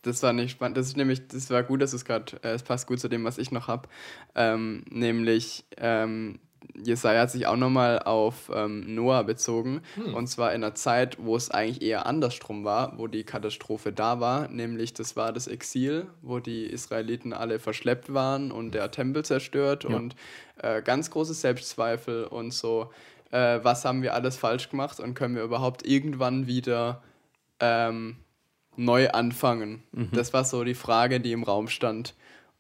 das war nicht spannend. Das ist nämlich, das war gut, dass es gerade, äh, es passt gut zu dem, was ich noch habe. Ähm, nämlich, ähm, Jesaja hat sich auch nochmal auf ähm, Noah bezogen. Und zwar in einer Zeit, wo es eigentlich eher andersrum war, wo die Katastrophe da war. Nämlich, das war das Exil, wo die Israeliten alle verschleppt waren und der Tempel zerstört und äh, ganz große Selbstzweifel und so. Äh, was haben wir alles falsch gemacht und können wir überhaupt irgendwann wieder ähm, neu anfangen? Das war so die Frage, die im Raum stand.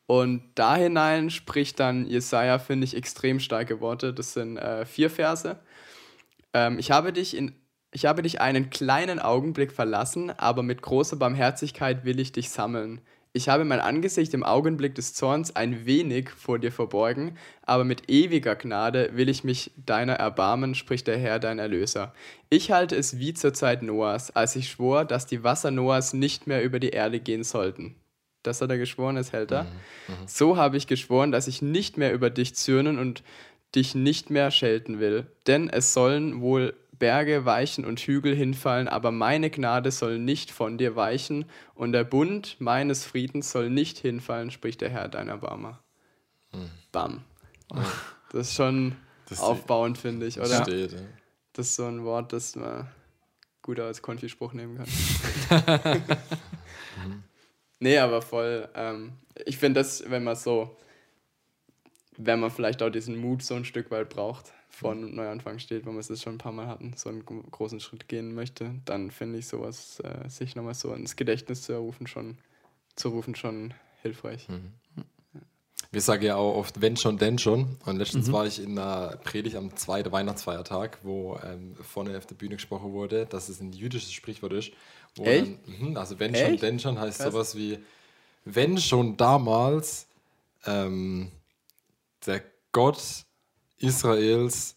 Und da hinein spricht dann Jesaja, finde ich, extrem starke Worte. Das sind äh, vier Verse. Ähm, ich, habe dich in, ich habe dich einen kleinen Augenblick verlassen, aber mit großer Barmherzigkeit will ich dich sammeln. Ich habe mein Angesicht im Augenblick des Zorns ein wenig vor dir verborgen, aber mit ewiger Gnade will ich mich deiner erbarmen, spricht der Herr, dein Erlöser. Ich halte es wie zur Zeit Noahs, als ich schwor, dass die Wasser Noahs nicht mehr über die Erde gehen sollten. Das hat er geschworen, das hält er. So habe ich geschworen, dass ich nicht mehr über dich zürnen und dich nicht mehr schelten will. Denn es sollen wohl Berge weichen und Hügel hinfallen, aber meine Gnade soll nicht von dir weichen und der Bund meines Friedens soll nicht hinfallen, spricht der Herr, dein Erbarmer. Bam. Das ist schon Das- aufbauend, finde ich, oder? Steht, ja. Das ist so ein Wort, das man gut als Konfi-Spruch nehmen kann. [laughs] nee, aber voll. Ähm, ich finde das, wenn man so, wenn man vielleicht auch diesen Mut so ein Stück weit braucht, vor einem Neuanfang steht, wenn wir es schon ein paar Mal hatten, so einen gro- großen Schritt gehen möchte, dann finde ich sowas, äh, sich nochmal so ins Gedächtnis zu rufen, schon, zu rufen, schon hilfreich. Wir sagen ja auch oft, wenn schon, denn schon. Und letztens war ich in einer Predigt am zweiten Weihnachtsfeiertag, wo ähm, vorne auf der Bühne gesprochen wurde, dass es ein jüdisches Sprichwort ist. Wo Echt? Dann, mhm, also wenn schon, Echt? denn schon heißt Krass. sowas wie, wenn schon damals ähm, der Gott Israels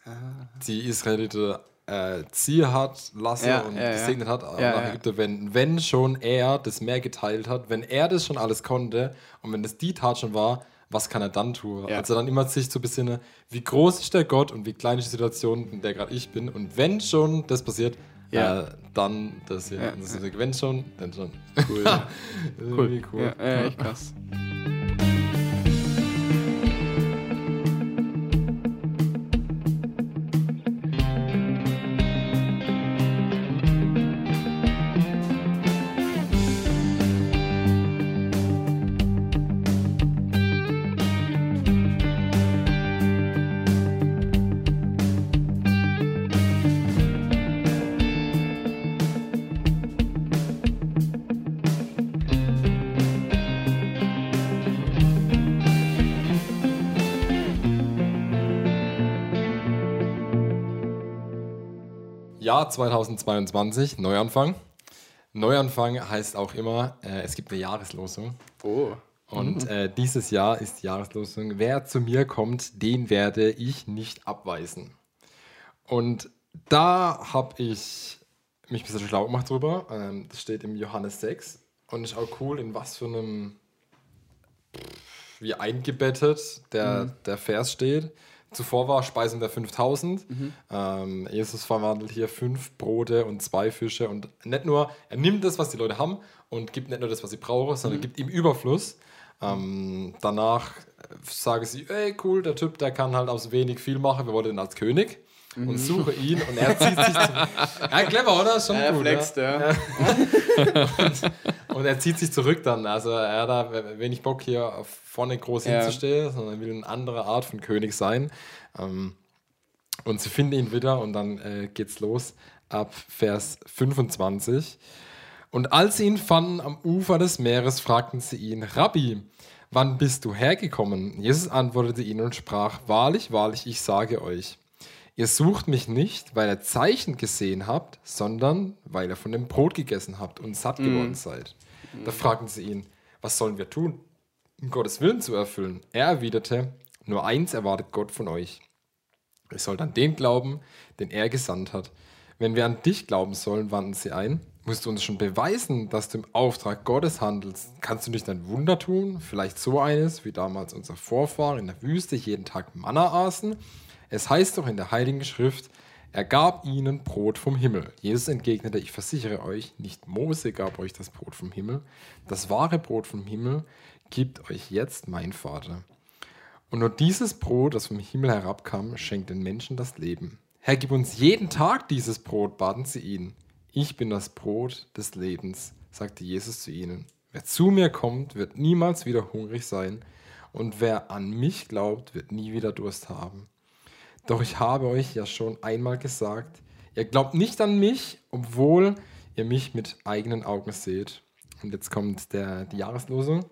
die Israeliten äh, ziehen hat lassen Ja, und ja, ja. gesegnet hat Ja, nach ja. Ägypten, wenn, wenn schon er das Meer geteilt hat, wenn er das schon alles konnte und wenn das die Tat schon war, was kann er dann tun? Also dann immer sich zu besinnen, wie groß ist der Gott und wie klein ist die Situation, in der gerade ich bin. Und wenn schon das passiert, Ja. äh, dann das hier. Das ist, wenn schon, dann schon. Cool. [laughs] cool. cool. Ja, ja, echt krass. Jahr 2022, Neuanfang. Neuanfang heißt auch immer, äh, es gibt eine Jahreslosung. Oh. Und äh, dieses Jahr ist die Jahreslosung, wer zu mir kommt, den werde ich nicht abweisen. Und da habe ich mich ein bisschen schlau gemacht drüber. Ähm, das steht im Johannes 6 und ist auch cool, in was für einem, wie eingebettet der, der Vers steht. Zuvor war Speisung der 5000. Ähm, Jesus verwandelt hier fünf Brote und zwei Fische und nicht nur, er nimmt das, was die Leute haben und gibt nicht nur das, was sie brauchen, sondern gibt ihm Überfluss. Ähm, danach äh, sagen sie, ey cool, der Typ, der kann halt aus wenig viel machen, wir wollen ihn als König und suche ihn und er zieht sich zurück. Ja, clever, oder? Schon Er gut. flext, ja. [laughs] Und er zieht sich zurück dann. Also er hat da wenig Bock hier vorne groß Ja. hinzustehen, sondern er will eine andere Art von König sein. Ähm, und sie finden ihn wieder und dann äh, geht's los ab Vers 25. Und als sie ihn fanden am Ufer des Meeres, fragten sie ihn, Rabbi, wann bist du hergekommen? Jesus antwortete ihnen und sprach, wahrlich, wahrlich, ich sage euch, ihr sucht mich nicht, weil ihr Zeichen gesehen habt, sondern weil ihr von dem Brot gegessen habt und satt geworden seid. Da fragten sie ihn, was sollen wir tun, um Gottes Willen zu erfüllen? Er erwiderte, nur eins erwartet Gott von euch. Ihr sollt an den glauben, den er gesandt hat. Wenn wir an dich glauben sollen, wandten sie ein, musst du uns schon beweisen, dass du im Auftrag Gottes handelst. Kannst du nicht ein Wunder tun? Vielleicht so eines, wie damals unser Vorfahren in der Wüste jeden Tag Manna aßen? Es heißt doch in der Heiligen Schrift, er gab ihnen Brot vom Himmel. Jesus entgegnete, ich versichere euch, nicht Mose gab euch das Brot vom Himmel. Das wahre Brot vom Himmel gibt euch jetzt mein Vater. Und nur dieses Brot, das vom Himmel herabkam, schenkt den Menschen das Leben. Herr, gib uns jeden Tag dieses Brot, baten sie ihn. Ich bin das Brot des Lebens, sagte Jesus zu ihnen. Wer zu mir kommt, wird niemals wieder hungrig sein, und wer an mich glaubt, wird nie wieder Durst haben. Doch ich habe euch ja schon einmal gesagt, ihr glaubt nicht an mich, obwohl ihr mich mit eigenen Augen seht. Und jetzt kommt der, die Jahreslosung.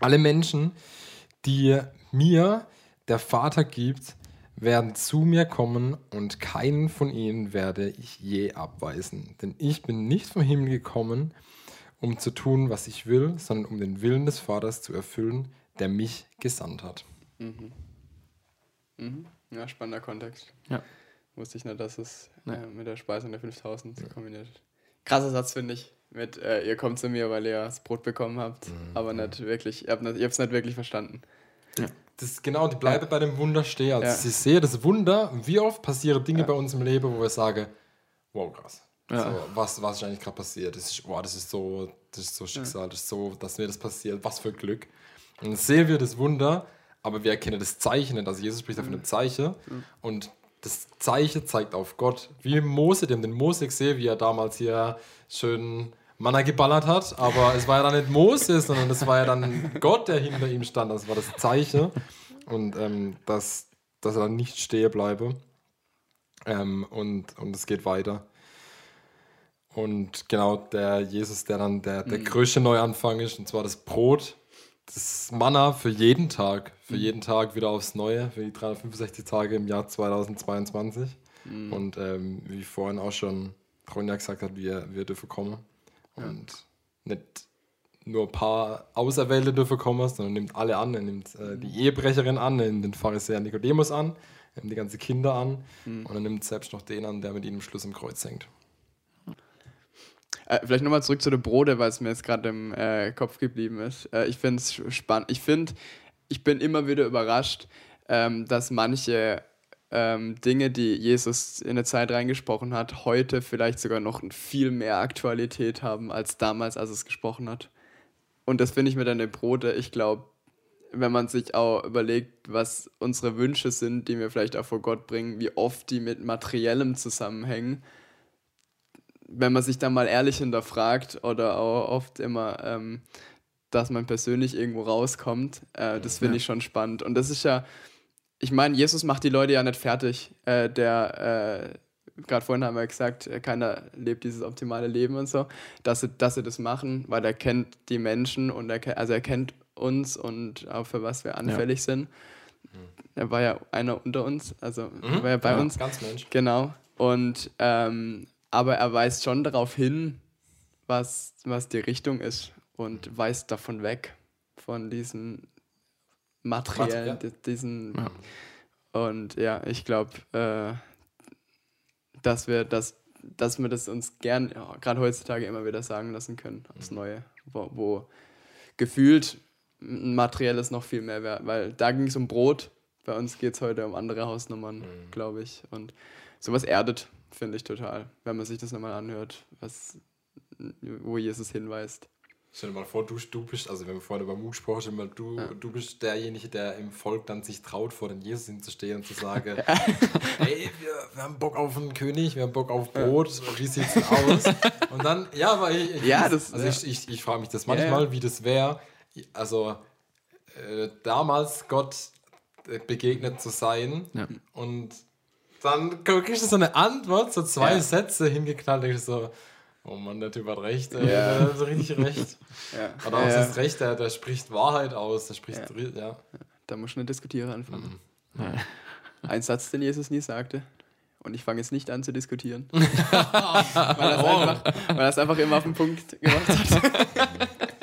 Alle Menschen, die mir der Vater gibt, werden zu mir kommen und keinen von ihnen werde ich je abweisen. Denn ich bin nicht vom Himmel gekommen, um zu tun, was ich will, sondern um den Willen des Vaters zu erfüllen, der mich gesandt hat. Mhm. Ja, spannender Kontext. Ja. Wusste ich nicht, dass es äh, mit der Speisung der 5000 kombiniert. Krasser Satz, finde ich. Mit, äh, ihr kommt zu mir, weil ihr das Brot bekommen habt, aber nicht wirklich, ihr habt es nicht, wirklich verstanden. Das ist genau, die bleibe bei dem Wunder stehen. Also Ja. sie sehe das Wunder, wie oft passieren Dinge bei uns im Leben, wo wir sagen, wow, krass. Ja. So, was, was ist eigentlich gerade passiert? Das ist, wow, das ist so, das ist so Schicksal, das ist so, dass mir das passiert, was für Glück. Und dann sehen wir das Wunder, aber wir erkennen das Zeichen nicht. Also Jesus spricht da von einem Zeichen und das Zeichen zeigt auf Gott. Wie Mose, dem den Mose gesehen, wie er damals hier schön Manna geballert hat, aber es war ja dann nicht Mose, sondern es war ja dann Gott, der hinter ihm stand. Das war das Zeichen. Und ähm, dass, dass er dann nicht stehen bleibe. Ähm, und, und es geht weiter. Und genau der Jesus, der dann der, der größte Neuanfang ist, und zwar das Brot, das Manna für jeden Tag, für jeden Tag wieder aufs Neue, für die 365 Tage im Jahr 2022. Und ähm, wie vorhin auch schon Ronja gesagt hat, wir, wir dürfen kommen. Und nicht nur ein paar Auserwählte dürfen kommen, sondern nimmt alle an. Er nimmt äh, die Ehebrecherin an, er nimmt den Pharisäer Nikodemus an, er nimmt die ganzen Kinder an und er nimmt selbst noch den an, der mit ihnen am Schluss im Kreuz hängt. Äh, vielleicht nochmal zurück zu den Brote, weil es mir jetzt gerade im äh, Kopf geblieben ist. Äh, ich finde es spannend. Ich finde, ich bin immer wieder überrascht, ähm, dass manche ähm, Dinge, die Jesus in der Zeit reingesprochen hat, heute vielleicht sogar noch viel mehr Aktualität haben als damals, als es gesprochen hat. Und das finde ich mit den Brote. Ich glaube, wenn man sich auch überlegt, was unsere Wünsche sind, die wir vielleicht auch vor Gott bringen, wie oft die mit materiellem zusammenhängen, wenn man sich da mal ehrlich hinterfragt oder auch oft immer, ähm, dass man persönlich irgendwo rauskommt, äh, das finde ja. ich schon spannend. Und das ist ja, ich meine, Jesus macht die Leute ja nicht fertig. Äh, der, äh, gerade vorhin haben wir gesagt, äh, keiner lebt dieses optimale Leben und so, dass sie, dass sie das machen, weil er kennt die Menschen und er, also er kennt uns und auch für was wir anfällig ja. sind. Er war ja einer unter uns, also mhm. war ja bei ja, uns. Ganz Mensch. Genau. Und ähm, aber er weist schon darauf hin, was, was die Richtung ist und weist davon weg, von diesen materiellen, ja. diesen. Ja. Und ja, ich glaube, äh, dass wir das, dass wir das uns gern, ja, gerade heutzutage immer wieder sagen lassen können, aufs mhm. Neue, wo, wo gefühlt materielles noch viel mehr wäre, weil da ging es um Brot, bei uns geht es heute um andere Hausnummern, mhm. glaube ich. Und sowas erdet finde ich total, wenn man sich das nochmal anhört, was, wo Jesus hinweist. Stell dir mal vor, du, du bist, also wenn wir vorhin über Mut gesprochen haben, du, ja. du bist derjenige, der im Volk dann sich traut, vor den Jesus hinzustehen und zu sagen, [laughs] hey, wir, wir, haben Bock auf einen König, wir haben Bock auf Brot, ja. wie sieht's denn aus? Und dann, ja, aber ich, ja, das, also ja. ich, ich, ich frage mich das manchmal, wie das wäre, also äh, damals Gott äh, begegnet zu sein und dann kriegst du so eine Antwort, so zwei ja. Sätze hingeknallt, denkst du so, oh Mann, der Typ hat recht, ey, ja. der hat richtig [laughs] recht. ja. Oder auch ja. das Recht, der, der spricht Wahrheit aus, der spricht, ja. ja. Da muss du eine Diskutiere anfangen. Mhm. Ein Satz, den Jesus nie sagte. Und ich fange jetzt nicht an zu diskutieren. [laughs] weil, er oh. einfach, weil es einfach immer auf den Punkt gemacht hat. [laughs]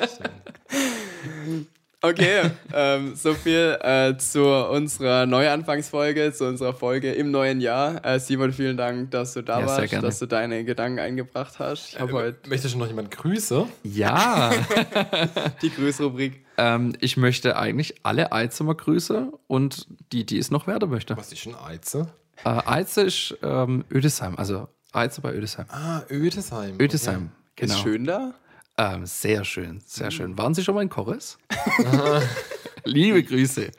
Okay, ähm, so viel äh, zu unserer Neuanfangsfolge, zu unserer Folge im neuen Jahr. Äh, Simon, vielen Dank, dass du da ja, warst, dass du deine Gedanken eingebracht hast. Ich äh, heute möchtest du noch jemand grüßen? Ja. [laughs] die Grüßrubrik. Ähm, ich möchte eigentlich alle Eizemer grüßen und die, die es noch werden möchte. Was ist ein Eize? Äh, Eize ist ähm, Ödesheim, also Eize bei Ödesheim. Ah, Ödesheim. Ödesheim, okay. genau. Ist schön da? Ähm, sehr schön, sehr mhm. schön. Waren Sie schon mal in Chorus? [laughs] Liebe Grüße. [laughs]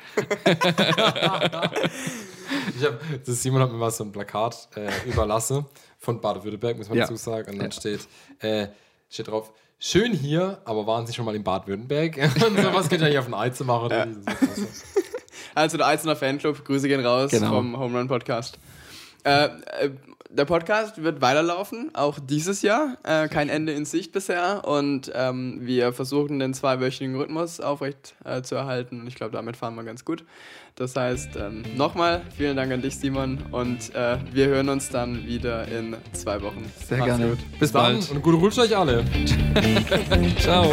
ich hab, das Simon hat mir mal so ein Plakat äh, überlassen von Baden-Württemberg, muss man ja. dazu sagen. Und dann ja. steht, äh, steht drauf, schön hier, aber waren Sie schon mal in Baden-Württemberg? [laughs] Und sowas könnt ihr eigentlich auf den Eizen machen. Ja. Also der Eizener Fanclub, Grüße gehen raus genau. vom Home Run Podcast. Äh, äh, der Podcast wird weiterlaufen, auch dieses Jahr. Äh, kein Ende in Sicht bisher. Und ähm, wir versuchen den zweiwöchigen Rhythmus aufrecht äh, zu erhalten. Und ich glaube, damit fahren wir ganz gut. Das heißt, ähm, nochmal vielen Dank an dich, Simon. Und äh, wir hören uns dann wieder in zwei Wochen. Sehr Macht's gerne. Gut. Bis dann bald. Und gute Rutsch euch alle. [laughs] Ciao.